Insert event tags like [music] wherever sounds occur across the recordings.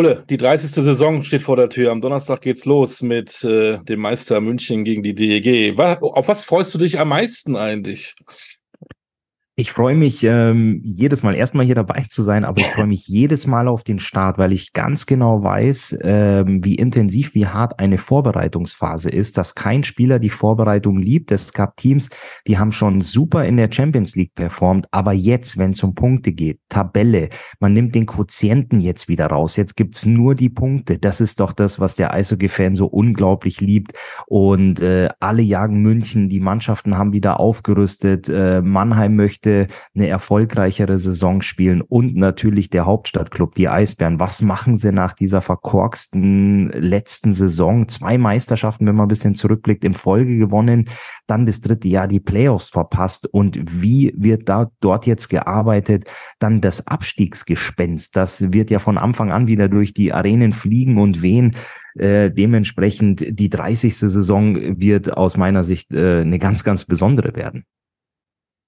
Ulle, die 30. Saison steht vor der Tür. Am Donnerstag geht's los mit äh, dem Meister München gegen die DEG. Auf was freust du dich am meisten eigentlich? Ich freue mich ähm, jedes Mal erstmal hier dabei zu sein, aber ich freue mich jedes Mal auf den Start, weil ich ganz genau weiß, ähm, wie intensiv, wie hart eine Vorbereitungsphase ist, dass kein Spieler die Vorbereitung liebt. Es gab Teams, die haben schon super in der Champions League performt, aber jetzt, wenn es um Punkte geht, Tabelle, man nimmt den Quotienten jetzt wieder raus. Jetzt gibt's nur die Punkte. Das ist doch das, was der Eishockey-Fan so unglaublich liebt. Und äh, alle jagen München, die Mannschaften haben wieder aufgerüstet. Äh, Mannheim möchte möchte eine erfolgreichere Saison spielen und natürlich der Hauptstadtclub, die Eisbären. Was machen sie nach dieser verkorksten letzten Saison? Zwei Meisterschaften, wenn man ein bisschen zurückblickt, in Folge gewonnen, dann das dritte Jahr die Playoffs verpasst und wie wird da dort jetzt gearbeitet? Dann das Abstiegsgespenst, das wird ja von Anfang an wieder durch die Arenen fliegen und wehen. Äh, dementsprechend die 30. Saison wird aus meiner Sicht äh, eine ganz, ganz besondere werden.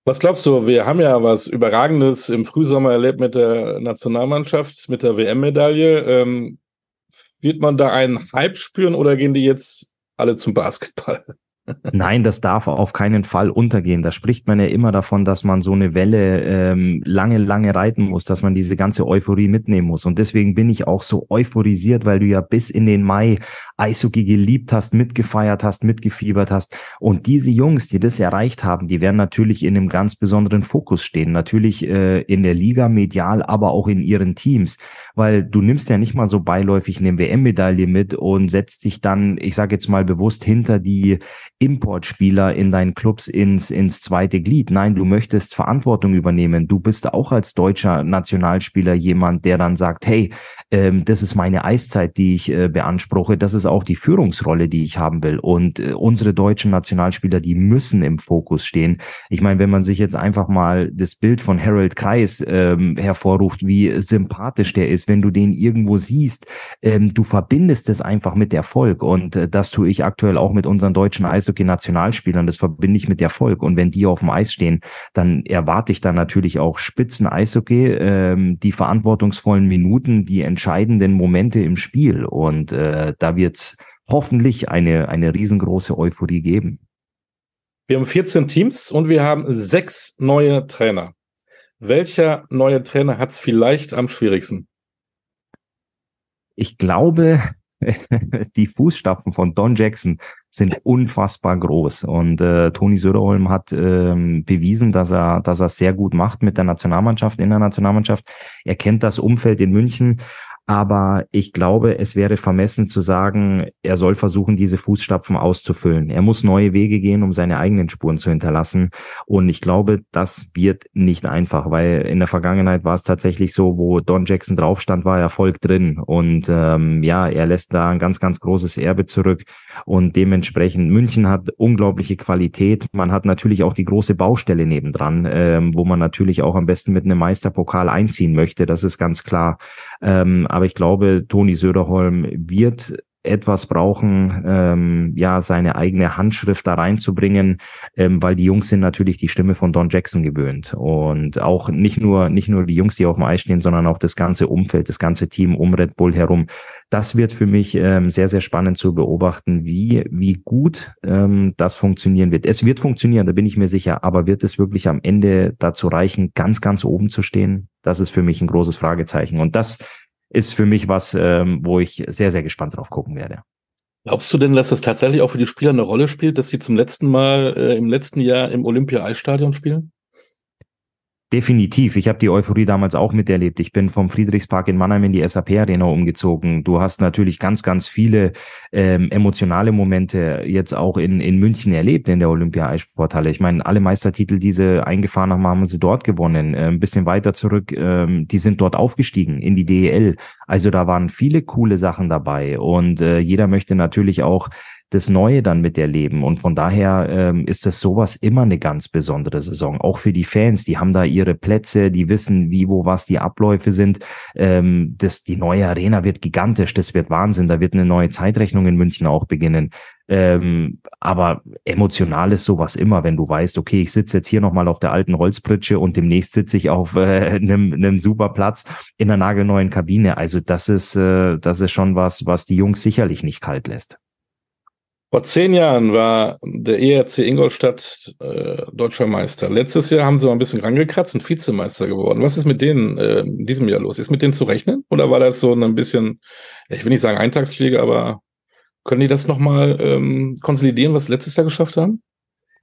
Was glaubst du? Wir haben ja was Überragendes im Frühsommer erlebt mit der Nationalmannschaft, mit der WM-Medaille. Ähm, wird man da einen Hype spüren oder gehen die jetzt alle zum Basketball? Nein, das darf auf keinen Fall untergehen. Da spricht man ja immer davon, dass man so eine Welle ähm, lange, lange reiten muss, dass man diese ganze Euphorie mitnehmen muss. Und deswegen bin ich auch so euphorisiert, weil du ja bis in den Mai Eishockey geliebt hast, mitgefeiert hast, mitgefiebert hast. Und diese Jungs, die das erreicht haben, die werden natürlich in einem ganz besonderen Fokus stehen. Natürlich äh, in der Liga medial, aber auch in ihren Teams. Weil du nimmst ja nicht mal so beiläufig eine WM-Medaille mit und setzt dich dann, ich sage jetzt mal bewusst, hinter die Importspieler in deinen Clubs ins, ins zweite Glied. Nein, du möchtest Verantwortung übernehmen. Du bist auch als deutscher Nationalspieler jemand, der dann sagt, hey, ähm, das ist meine Eiszeit, die ich äh, beanspruche. Das ist auch die Führungsrolle, die ich haben will. Und äh, unsere deutschen Nationalspieler, die müssen im Fokus stehen. Ich meine, wenn man sich jetzt einfach mal das Bild von Harold Kreis ähm, hervorruft, wie sympathisch der ist, wenn du den irgendwo siehst, ähm, du verbindest es einfach mit Erfolg. Und äh, das tue ich aktuell auch mit unseren deutschen Eishockey-Nationalspielern. Das verbinde ich mit Erfolg. Und wenn die auf dem Eis stehen, dann erwarte ich dann natürlich auch Spitzen Eishockey, ähm, die verantwortungsvollen Minuten, die entscheidenden Momente im Spiel. Und äh, da wird es hoffentlich eine, eine riesengroße Euphorie geben. Wir haben 14 Teams und wir haben sechs neue Trainer. Welcher neue Trainer hat es vielleicht am schwierigsten? Ich glaube, [laughs] die Fußstapfen von Don Jackson sind unfassbar groß. Und äh, Toni Söderholm hat ähm, bewiesen, dass er, dass er sehr gut macht mit der Nationalmannschaft, in der Nationalmannschaft. Er kennt das Umfeld in München aber ich glaube, es wäre vermessen zu sagen, er soll versuchen, diese Fußstapfen auszufüllen. Er muss neue Wege gehen, um seine eigenen Spuren zu hinterlassen. Und ich glaube, das wird nicht einfach, weil in der Vergangenheit war es tatsächlich so, wo Don Jackson drauf stand, war Erfolg drin. Und ähm, ja, er lässt da ein ganz, ganz großes Erbe zurück. Und dementsprechend, München hat unglaubliche Qualität. Man hat natürlich auch die große Baustelle nebendran, ähm, wo man natürlich auch am besten mit einem Meisterpokal einziehen möchte. Das ist ganz klar. Ähm, aber ich glaube, Toni Söderholm wird etwas brauchen, ähm, ja, seine eigene Handschrift da reinzubringen, ähm, weil die Jungs sind natürlich die Stimme von Don Jackson gewöhnt und auch nicht nur nicht nur die Jungs, die auf dem Eis stehen, sondern auch das ganze Umfeld, das ganze Team um Red Bull herum. Das wird für mich ähm, sehr sehr spannend zu beobachten, wie wie gut ähm, das funktionieren wird. Es wird funktionieren, da bin ich mir sicher, aber wird es wirklich am Ende dazu reichen, ganz ganz oben zu stehen? Das ist für mich ein großes Fragezeichen und das ist für mich was, ähm, wo ich sehr, sehr gespannt drauf gucken werde. Glaubst du denn, dass das tatsächlich auch für die Spieler eine Rolle spielt, dass sie zum letzten Mal äh, im letzten Jahr im Olympia-Eisstadion spielen? Definitiv. Ich habe die Euphorie damals auch miterlebt. Ich bin vom Friedrichspark in Mannheim in die SAP-Arena umgezogen. Du hast natürlich ganz, ganz viele ähm, emotionale Momente jetzt auch in, in München erlebt in der Olympia-Eissporthalle. Ich meine, alle Meistertitel, die sie eingefahren haben, haben sie dort gewonnen. Äh, ein bisschen weiter zurück, ähm, die sind dort aufgestiegen in die DEL. Also da waren viele coole Sachen dabei und äh, jeder möchte natürlich auch das Neue dann miterleben. Und von daher ähm, ist das sowas immer eine ganz besondere Saison. Auch für die Fans, die haben da ihre Plätze, die wissen, wie, wo, was die Abläufe sind. Ähm, das, die neue Arena wird gigantisch, das wird Wahnsinn. Da wird eine neue Zeitrechnung in München auch beginnen. Ähm, aber emotional ist sowas immer, wenn du weißt, okay, ich sitze jetzt hier nochmal auf der alten Holzpritsche und demnächst sitze ich auf äh, [laughs] einem, einem super Platz in einer nagelneuen Kabine. Also das ist, äh, das ist schon was, was die Jungs sicherlich nicht kalt lässt. Vor zehn Jahren war der ERC Ingolstadt äh, deutscher Meister. Letztes Jahr haben sie mal ein bisschen rangekratzt und Vizemeister geworden. Was ist mit denen äh, in diesem Jahr los? Ist mit denen zu rechnen? Oder war das so ein bisschen, ich will nicht sagen Eintagsfliege, aber können die das nochmal ähm, konsolidieren, was sie letztes Jahr geschafft haben?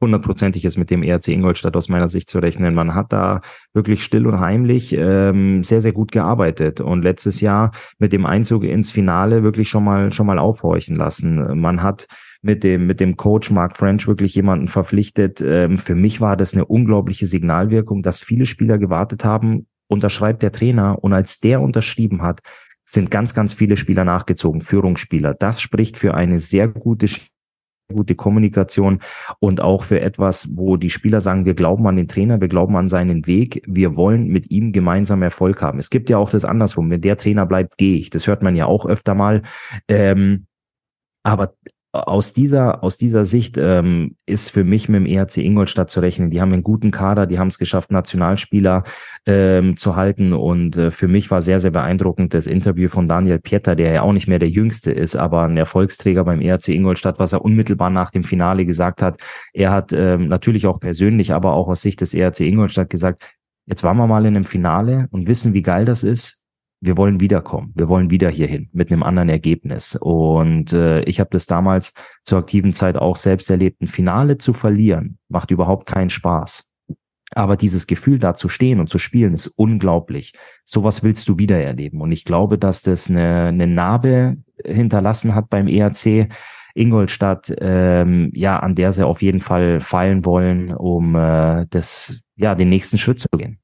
hundertprozentig ist mit dem ERC Ingolstadt aus meiner Sicht zu rechnen. Man hat da wirklich still und heimlich ähm, sehr, sehr gut gearbeitet und letztes Jahr mit dem Einzug ins Finale wirklich schon mal schon mal aufhorchen lassen. Man hat mit dem mit dem Coach Mark French wirklich jemanden verpflichtet. Ähm, für mich war das eine unglaubliche Signalwirkung, dass viele Spieler gewartet haben. Unterschreibt der Trainer und als der unterschrieben hat, sind ganz, ganz viele Spieler nachgezogen, Führungsspieler. Das spricht für eine sehr gute gute Kommunikation und auch für etwas, wo die Spieler sagen, wir glauben an den Trainer, wir glauben an seinen Weg, wir wollen mit ihm gemeinsam Erfolg haben. Es gibt ja auch das andersrum, wenn der Trainer bleibt, gehe ich. Das hört man ja auch öfter mal. Ähm, aber aus dieser, aus dieser Sicht ähm, ist für mich mit dem ERC Ingolstadt zu rechnen. Die haben einen guten Kader, die haben es geschafft, Nationalspieler ähm, zu halten. Und äh, für mich war sehr, sehr beeindruckend das Interview von Daniel Pieter, der ja auch nicht mehr der Jüngste ist, aber ein Erfolgsträger beim ERC Ingolstadt, was er unmittelbar nach dem Finale gesagt hat. Er hat ähm, natürlich auch persönlich, aber auch aus Sicht des ERC Ingolstadt gesagt, jetzt waren wir mal in einem Finale und wissen, wie geil das ist wir wollen wiederkommen, wir wollen wieder hierhin mit einem anderen Ergebnis. Und äh, ich habe das damals zur aktiven Zeit auch selbst erlebt. Ein Finale zu verlieren macht überhaupt keinen Spaß. Aber dieses Gefühl, da zu stehen und zu spielen, ist unglaublich. Sowas willst du wieder erleben. Und ich glaube, dass das eine, eine Narbe hinterlassen hat beim ERC Ingolstadt, ähm, ja, an der sie auf jeden Fall fallen wollen, um äh, das, ja, den nächsten Schritt zu gehen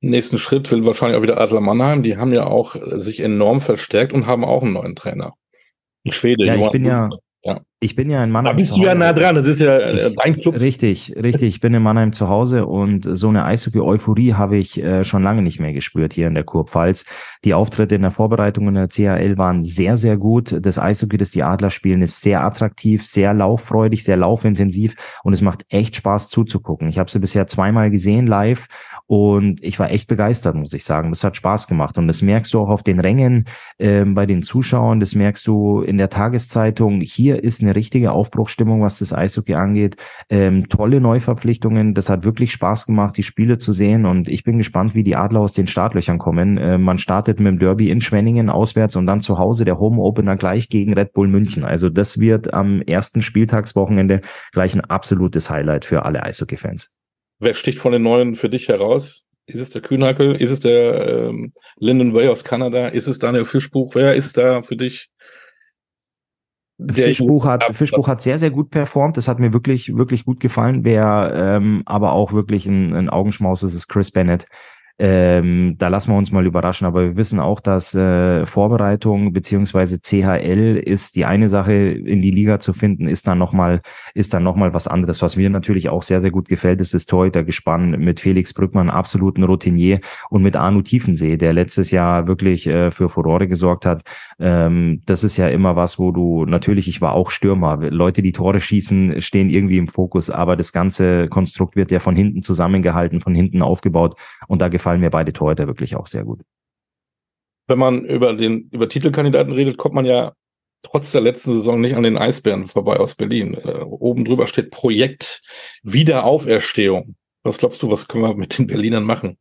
nächsten Schritt will wahrscheinlich auch wieder Adler Mannheim. Die haben ja auch sich enorm verstärkt und haben auch einen neuen Trainer. Ein Schwede. Ja, ich bin ja, ja. Ich bin ja in Mannheim. Da bist du ja nah dran, das ist ja äh, dein Club. Richtig, richtig. Ich bin in Mannheim zu Hause und so eine Eishockey-Euphorie habe ich äh, schon lange nicht mehr gespürt hier in der Kurpfalz. Die Auftritte in der Vorbereitung in der CHL waren sehr, sehr gut. Das Eishockey, das die Adler spielen, ist sehr attraktiv, sehr lauffreudig, sehr laufintensiv und es macht echt Spaß zuzugucken. Ich habe sie bisher zweimal gesehen live und ich war echt begeistert, muss ich sagen. Das hat Spaß gemacht. Und das merkst du auch auf den Rängen äh, bei den Zuschauern. Das merkst du in der Tageszeitung. Hier ist eine richtige Aufbruchstimmung, was das Eishockey angeht. Ähm, tolle Neuverpflichtungen. Das hat wirklich Spaß gemacht, die Spiele zu sehen. Und ich bin gespannt, wie die Adler aus den Startlöchern kommen. Äh, man startet mit dem Derby in Schwenningen auswärts und dann zu Hause der Home Opener gleich gegen Red Bull München. Also das wird am ersten Spieltagswochenende gleich ein absolutes Highlight für alle Eishockey-Fans. Wer sticht von den Neuen für dich heraus? Ist es der Kühnhackel? Ist es der ähm, Lyndon Way aus Kanada? Ist es Daniel Fischbuch? Wer ist da für dich? Fischbuch hat, Fischbuch hat sehr, sehr gut performt. Das hat mir wirklich, wirklich gut gefallen. Wer ähm, aber auch wirklich ein, ein Augenschmaus ist, ist Chris Bennett. Ähm, da lassen wir uns mal überraschen, aber wir wissen auch, dass äh, Vorbereitung beziehungsweise CHL ist die eine Sache, in die Liga zu finden, ist dann nochmal, ist dann noch mal was anderes. Was mir natürlich auch sehr, sehr gut gefällt, ist das Torhüter-Gespann mit Felix Brückmann, absoluten Routinier und mit Arno Tiefensee, der letztes Jahr wirklich äh, für Furore gesorgt hat. Ähm, das ist ja immer was, wo du natürlich, ich war auch Stürmer, Leute, die Tore schießen, stehen irgendwie im Fokus, aber das ganze Konstrukt wird ja von hinten zusammengehalten, von hinten aufgebaut und da gefällt gefallen mir beide Torhüter wirklich auch sehr gut. Wenn man über den über Titelkandidaten redet, kommt man ja trotz der letzten Saison nicht an den Eisbären vorbei aus Berlin. Äh, oben drüber steht Projekt Wiederauferstehung. Was glaubst du, was können wir mit den Berlinern machen?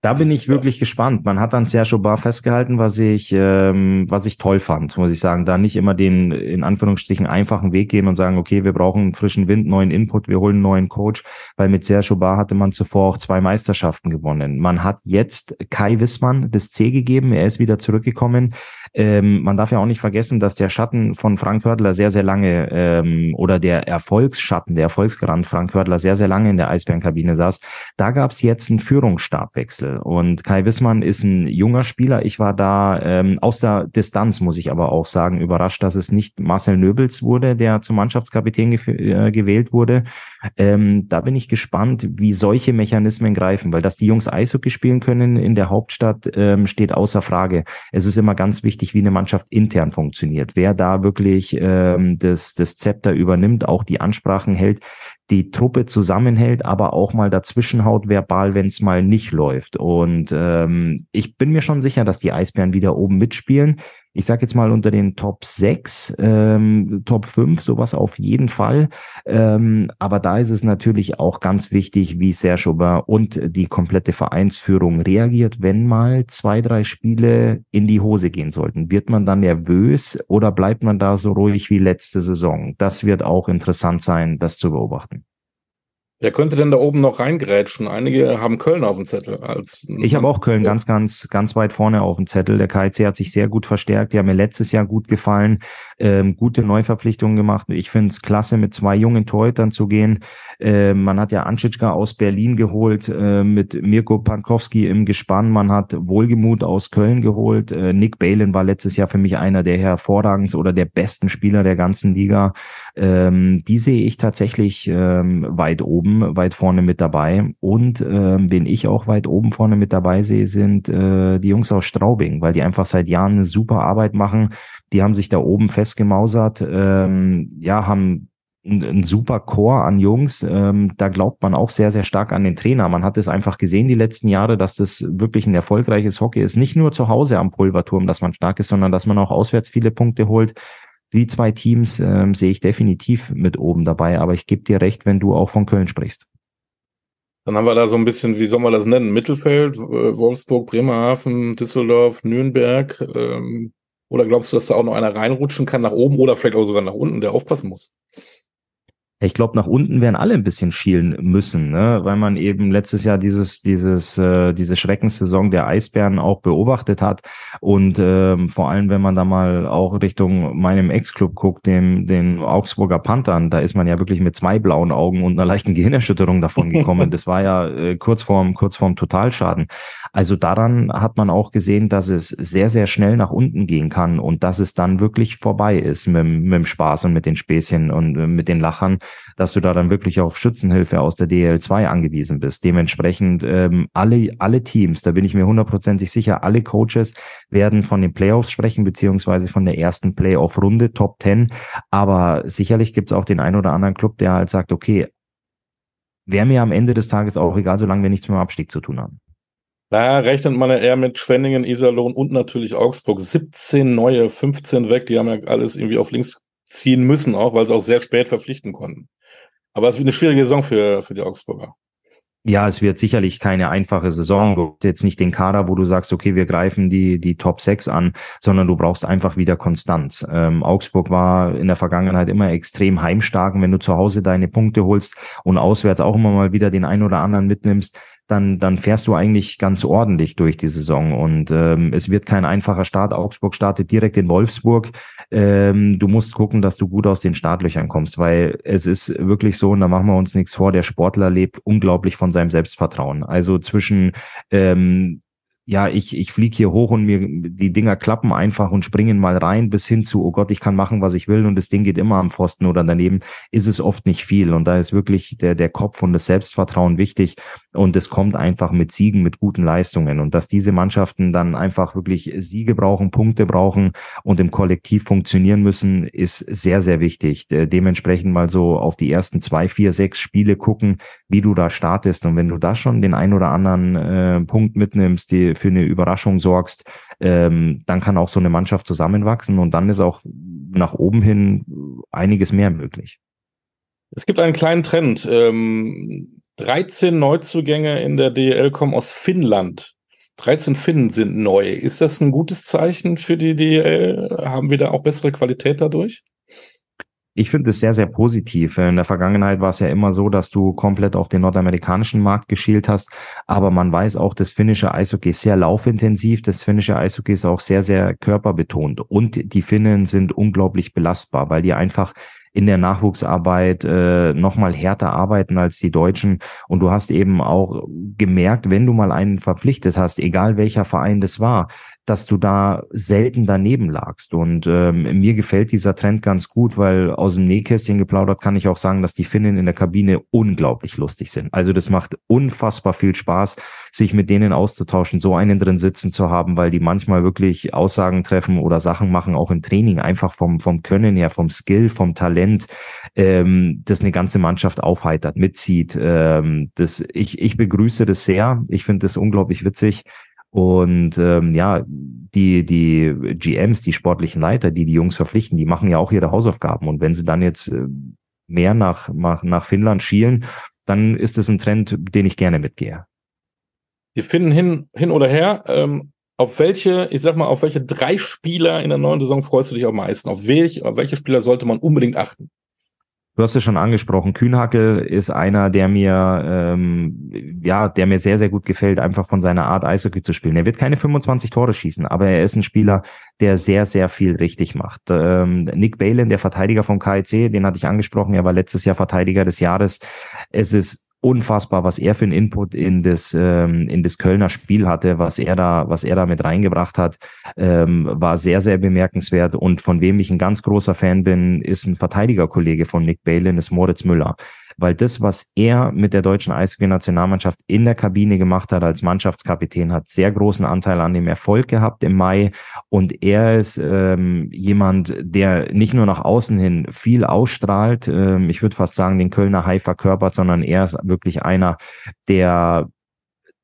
Da bin ich wirklich gespannt. Man hat an Sergio Bar festgehalten, was ich, ähm, was ich toll fand, muss ich sagen. Da nicht immer den, in Anführungsstrichen, einfachen Weg gehen und sagen, okay, wir brauchen frischen Wind, neuen Input, wir holen einen neuen Coach, weil mit Sergio Bar hatte man zuvor auch zwei Meisterschaften gewonnen. Man hat jetzt Kai Wissmann das C gegeben, er ist wieder zurückgekommen. Ähm, man darf ja auch nicht vergessen, dass der Schatten von Frank Hördler sehr, sehr lange ähm, oder der Erfolgsschatten, der Erfolgsgarant Frank Hördler sehr, sehr lange in der Eisbärenkabine saß. Da gab es jetzt einen Führungsstabwechsel und Kai Wissmann ist ein junger Spieler. Ich war da ähm, aus der Distanz, muss ich aber auch sagen, überrascht, dass es nicht Marcel Nöbels wurde, der zum Mannschaftskapitän äh, gewählt wurde. Ähm, da bin ich gespannt, wie solche Mechanismen greifen, weil dass die Jungs Eishockey spielen können in der Hauptstadt, ähm, steht außer Frage. Es ist immer ganz wichtig, wie eine Mannschaft intern funktioniert. Wer da wirklich ähm, das, das Zepter übernimmt, auch die Ansprachen hält, die Truppe zusammenhält, aber auch mal dazwischenhaut verbal, wenn es mal nicht läuft. Und ähm, ich bin mir schon sicher, dass die Eisbären wieder oben mitspielen ich sage jetzt mal unter den Top 6, ähm, Top 5, sowas auf jeden Fall. Ähm, aber da ist es natürlich auch ganz wichtig, wie Serge Aubin und die komplette Vereinsführung reagiert, wenn mal zwei, drei Spiele in die Hose gehen sollten. Wird man dann nervös oder bleibt man da so ruhig wie letzte Saison? Das wird auch interessant sein, das zu beobachten. Wer könnte denn da oben noch reingrätschen? Einige haben Köln auf dem Zettel. Als ich habe auch Köln ganz, ganz, ganz weit vorne auf dem Zettel. Der KIC hat sich sehr gut verstärkt. Die haben mir letztes Jahr gut gefallen. Ähm, gute Neuverpflichtungen gemacht. Ich finde es klasse, mit zwei jungen Torhütern zu gehen. Ähm, man hat ja Anschitschka aus Berlin geholt, äh, mit Mirko Pankowski im Gespann. Man hat Wohlgemut aus Köln geholt. Äh, Nick Balin war letztes Jahr für mich einer der hervorragend oder der besten Spieler der ganzen Liga. Ähm, die sehe ich tatsächlich ähm, weit oben weit vorne mit dabei. Und äh, wen ich auch weit oben vorne mit dabei sehe, sind äh, die Jungs aus Straubing, weil die einfach seit Jahren eine super Arbeit machen. Die haben sich da oben festgemausert, ähm, ja, haben ein, super Chor an Jungs. Ähm, da glaubt man auch sehr, sehr stark an den Trainer. Man hat es einfach gesehen die letzten Jahre, dass das wirklich ein erfolgreiches Hockey ist. Nicht nur zu Hause am Pulverturm, dass man stark ist, sondern dass man auch auswärts viele Punkte holt die zwei Teams ähm, sehe ich definitiv mit oben dabei, aber ich gebe dir recht, wenn du auch von Köln sprichst. Dann haben wir da so ein bisschen, wie soll man das nennen? Mittelfeld, Wolfsburg, Bremerhaven, Düsseldorf, Nürnberg. Ähm, oder glaubst du, dass da auch noch einer reinrutschen kann nach oben oder vielleicht auch sogar nach unten, der aufpassen muss? Ich glaube, nach unten werden alle ein bisschen schielen müssen, ne? weil man eben letztes Jahr dieses, dieses, äh, diese Schreckenssaison der Eisbären auch beobachtet hat. Und ähm, vor allem, wenn man da mal auch Richtung meinem Ex-Club guckt, dem, den Augsburger Panthern, da ist man ja wirklich mit zwei blauen Augen und einer leichten Gehirnerschütterung davon [laughs] gekommen. das war ja äh, kurz vorm, kurz vorm Totalschaden. Also daran hat man auch gesehen, dass es sehr, sehr schnell nach unten gehen kann und dass es dann wirklich vorbei ist mit, mit dem Spaß und mit den Späßchen und mit den Lachern dass du da dann wirklich auf Schützenhilfe aus der DL2 angewiesen bist. Dementsprechend ähm, alle, alle Teams, da bin ich mir hundertprozentig sicher, alle Coaches werden von den Playoffs sprechen, beziehungsweise von der ersten Playoff-Runde, Top 10. Aber sicherlich gibt es auch den einen oder anderen Club, der halt sagt, okay, wäre mir am Ende des Tages auch egal, solange wir nichts mit dem Abstieg zu tun haben. Da rechnet man ja eher mit Schwenningen, Iserlohn und natürlich Augsburg. 17 neue, 15 weg, die haben ja alles irgendwie auf links ziehen müssen, auch weil sie auch sehr spät verpflichten konnten. Aber es wird eine schwierige Saison für, für die Augsburger. Ja, es wird sicherlich keine einfache Saison. Du hast jetzt nicht den Kader, wo du sagst, okay, wir greifen die, die Top 6 an, sondern du brauchst einfach wieder Konstanz. Ähm, Augsburg war in der Vergangenheit immer extrem heimstark. Und wenn du zu Hause deine Punkte holst und auswärts auch immer mal wieder den einen oder anderen mitnimmst, dann, dann fährst du eigentlich ganz ordentlich durch die Saison. Und ähm, es wird kein einfacher Start. Augsburg startet direkt in Wolfsburg. Ähm, du musst gucken, dass du gut aus den Startlöchern kommst, weil es ist wirklich so, und da machen wir uns nichts vor, der Sportler lebt unglaublich von seinem Selbstvertrauen. Also zwischen ähm, ja, ich, ich fliege hier hoch und mir die Dinger klappen einfach und springen mal rein, bis hin zu, oh Gott, ich kann machen, was ich will und das Ding geht immer am Pfosten oder daneben, ist es oft nicht viel. Und da ist wirklich der, der Kopf und das Selbstvertrauen wichtig. Und es kommt einfach mit Siegen, mit guten Leistungen. Und dass diese Mannschaften dann einfach wirklich Siege brauchen, Punkte brauchen und im Kollektiv funktionieren müssen, ist sehr, sehr wichtig. Dementsprechend mal so auf die ersten zwei, vier, sechs Spiele gucken, wie du da startest. Und wenn du da schon den ein oder anderen äh, Punkt mitnimmst, die für eine Überraschung sorgst, ähm, dann kann auch so eine Mannschaft zusammenwachsen und dann ist auch nach oben hin einiges mehr möglich. Es gibt einen kleinen Trend. Ähm, 13 Neuzugänge in der DL kommen aus Finnland. 13 Finnen sind neu. Ist das ein gutes Zeichen für die DL? Haben wir da auch bessere Qualität dadurch? Ich finde es sehr, sehr positiv. In der Vergangenheit war es ja immer so, dass du komplett auf den nordamerikanischen Markt geschielt hast. Aber man weiß auch, das finnische Eishockey ist sehr laufintensiv. Das finnische Eishockey ist auch sehr, sehr körperbetont. Und die Finnen sind unglaublich belastbar, weil die einfach in der Nachwuchsarbeit äh, nochmal härter arbeiten als die Deutschen. Und du hast eben auch gemerkt, wenn du mal einen verpflichtet hast, egal welcher Verein das war, dass du da selten daneben lagst. Und ähm, mir gefällt dieser Trend ganz gut, weil aus dem Nähkästchen geplaudert kann ich auch sagen, dass die Finnen in der Kabine unglaublich lustig sind. Also das macht unfassbar viel Spaß, sich mit denen auszutauschen, so einen drin sitzen zu haben, weil die manchmal wirklich Aussagen treffen oder Sachen machen, auch im Training, einfach vom, vom Können her, vom Skill, vom Talent, ähm, das eine ganze Mannschaft aufheitert, mitzieht. Ähm, das, ich, ich begrüße das sehr. Ich finde das unglaublich witzig. Und ähm, ja, die, die GMs, die sportlichen Leiter, die die Jungs verpflichten, die machen ja auch ihre Hausaufgaben. Und wenn sie dann jetzt äh, mehr nach, nach, nach Finnland schielen, dann ist es ein Trend, den ich gerne mitgehe. Wir finden hin, hin oder her. Ähm, auf welche, ich sag mal, auf welche drei Spieler in der neuen Saison freust du dich am meisten? Auf, welch, auf welche Spieler sollte man unbedingt achten? Du hast es schon angesprochen. Kühnhackel ist einer, der mir, ähm, ja, der mir sehr, sehr gut gefällt, einfach von seiner Art Eishockey zu spielen. Er wird keine 25 Tore schießen, aber er ist ein Spieler, der sehr, sehr viel richtig macht. Ähm, Nick Balin, der Verteidiger vom KIC, den hatte ich angesprochen. Er war letztes Jahr Verteidiger des Jahres. Es ist unfassbar, was er für einen Input in das ähm, in das Kölner Spiel hatte, was er da was er da mit reingebracht hat, ähm, war sehr sehr bemerkenswert. Und von wem ich ein ganz großer Fan bin, ist ein Verteidigerkollege von Nick Balin, ist Moritz Müller weil das, was er mit der deutschen Eishockey-Nationalmannschaft in der Kabine gemacht hat als Mannschaftskapitän, hat sehr großen Anteil an dem Erfolg gehabt im Mai. Und er ist ähm, jemand, der nicht nur nach außen hin viel ausstrahlt, ähm, ich würde fast sagen, den Kölner Hai verkörpert, sondern er ist wirklich einer, der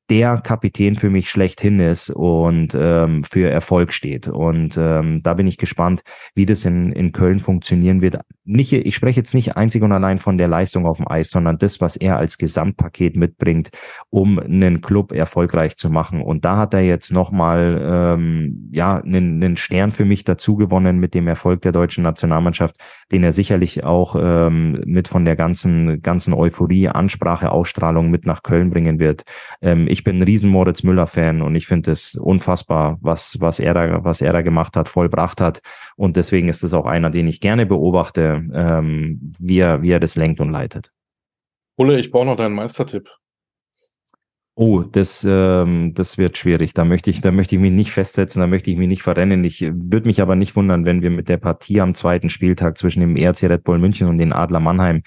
der Kapitän für mich schlechthin ist und ähm, für Erfolg steht. Und ähm, da bin ich gespannt, wie das in, in Köln funktionieren wird. Nicht, ich spreche jetzt nicht einzig und allein von der Leistung auf dem Eis, sondern das, was er als Gesamtpaket mitbringt, um einen Club erfolgreich zu machen. Und da hat er jetzt nochmal ähm, ja, einen, einen Stern für mich dazu gewonnen mit dem Erfolg der deutschen Nationalmannschaft, den er sicherlich auch ähm, mit von der ganzen, ganzen Euphorie, Ansprache, Ausstrahlung mit nach Köln bringen wird. Ähm, ich bin ein riesen Moritz Müller-Fan und ich finde es unfassbar, was, was er da, was er da gemacht hat, vollbracht hat. Und deswegen ist es auch einer, den ich gerne beobachte, ähm, wie, er, wie er das lenkt und leitet. Ulle, ich brauche noch deinen Meistertipp. Oh, das, ähm, das wird schwierig. Da möchte ich, da möchte ich mich nicht festsetzen, da möchte ich mich nicht verrennen. Ich würde mich aber nicht wundern, wenn wir mit der Partie am zweiten Spieltag zwischen dem ERC Red Bull München und den Adler Mannheim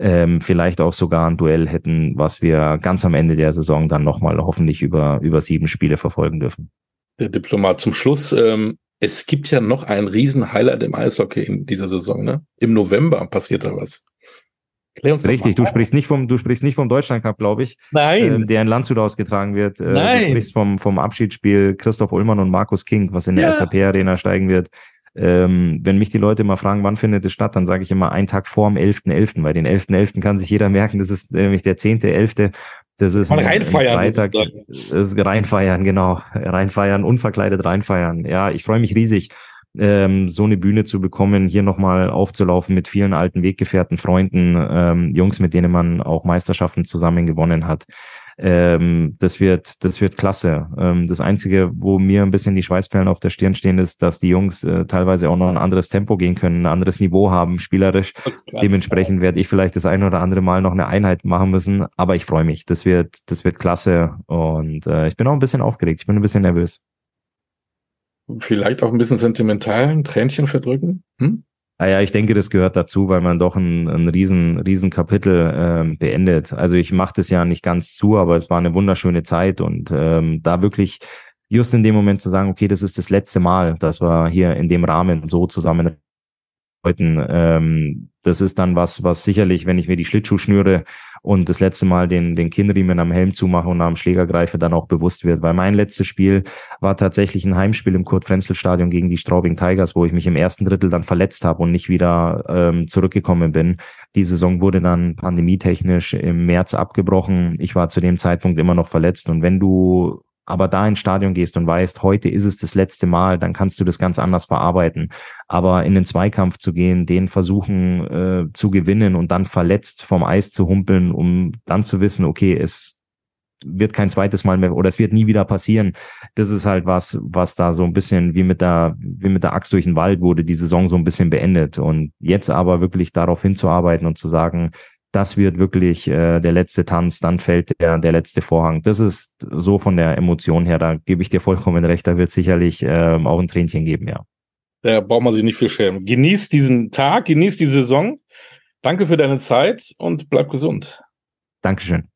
ähm, vielleicht auch sogar ein Duell hätten, was wir ganz am Ende der Saison dann nochmal hoffentlich über, über sieben Spiele verfolgen dürfen. Der Diplomat zum Schluss. Ähm, es gibt ja noch ein Riesen-Highlight im Eishockey in dieser Saison. Ne? Im November passiert da was. Richtig, du sprichst nicht vom, du sprichst nicht vom Deutschland Cup, glaube ich. Nein. Äh, der in Landshut ausgetragen wird. Äh, Nein. Du sprichst vom, vom Abschiedsspiel Christoph Ullmann und Markus King, was in der ja. SAP Arena steigen wird. Ähm, wenn mich die Leute immer fragen, wann findet es statt, dann sage ich immer einen Tag vor dem 11.11., .11., weil den 11.11. .11. kann sich jeder merken, das ist nämlich der 10.11., das ist ein, reinfeiern, ein Freitag. Das ist reinfeiern, genau. Reinfeiern, unverkleidet reinfeiern. Ja, ich freue mich riesig, ähm, so eine Bühne zu bekommen, hier nochmal aufzulaufen mit vielen alten Weggefährten, Freunden, ähm, Jungs, mit denen man auch Meisterschaften zusammen gewonnen hat. Ähm, das wird, das wird klasse. Ähm, das Einzige, wo mir ein bisschen die Schweißperlen auf der Stirn stehen, ist, dass die Jungs äh, teilweise auch noch ein anderes Tempo gehen können, ein anderes Niveau haben, spielerisch. Dementsprechend werde ich vielleicht das ein oder andere Mal noch eine Einheit machen müssen. Aber ich freue mich. Das wird, das wird klasse. Und äh, ich bin auch ein bisschen aufgeregt. Ich bin ein bisschen nervös. Vielleicht auch ein bisschen sentimental, ein Tränchen verdrücken? Hm? Naja, ah ich denke, das gehört dazu, weil man doch ein, ein riesen, riesen Kapitel ähm, beendet. Also ich mache das ja nicht ganz zu, aber es war eine wunderschöne Zeit und ähm, da wirklich just in dem Moment zu sagen, okay, das ist das letzte Mal, dass wir hier in dem Rahmen so zusammen Leuten. Ähm, das ist dann was, was sicherlich, wenn ich mir die Schlittschuhschnüre und das letzte Mal den, den Kinnriemen am Helm zumache und am Schläger greife, dann auch bewusst wird. Weil mein letztes Spiel war tatsächlich ein Heimspiel im Kurt-Frenzel-Stadion gegen die Straubing Tigers, wo ich mich im ersten Drittel dann verletzt habe und nicht wieder ähm, zurückgekommen bin. Die Saison wurde dann pandemietechnisch im März abgebrochen. Ich war zu dem Zeitpunkt immer noch verletzt. Und wenn du aber da ins Stadion gehst und weißt, heute ist es das letzte Mal, dann kannst du das ganz anders verarbeiten. Aber in den Zweikampf zu gehen, den versuchen äh, zu gewinnen und dann verletzt vom Eis zu humpeln, um dann zu wissen, okay, es wird kein zweites Mal mehr oder es wird nie wieder passieren. Das ist halt was, was da so ein bisschen wie mit der, wie mit der Axt durch den Wald wurde, die Saison so ein bisschen beendet. Und jetzt aber wirklich darauf hinzuarbeiten und zu sagen, das wird wirklich äh, der letzte Tanz, dann fällt der, der letzte Vorhang. Das ist so von der Emotion her, da gebe ich dir vollkommen recht, da wird sicherlich äh, auch ein Tränchen geben, ja. Da braucht man sich nicht für schämen. Genießt diesen Tag, genießt die Saison. Danke für deine Zeit und bleib gesund. Dankeschön.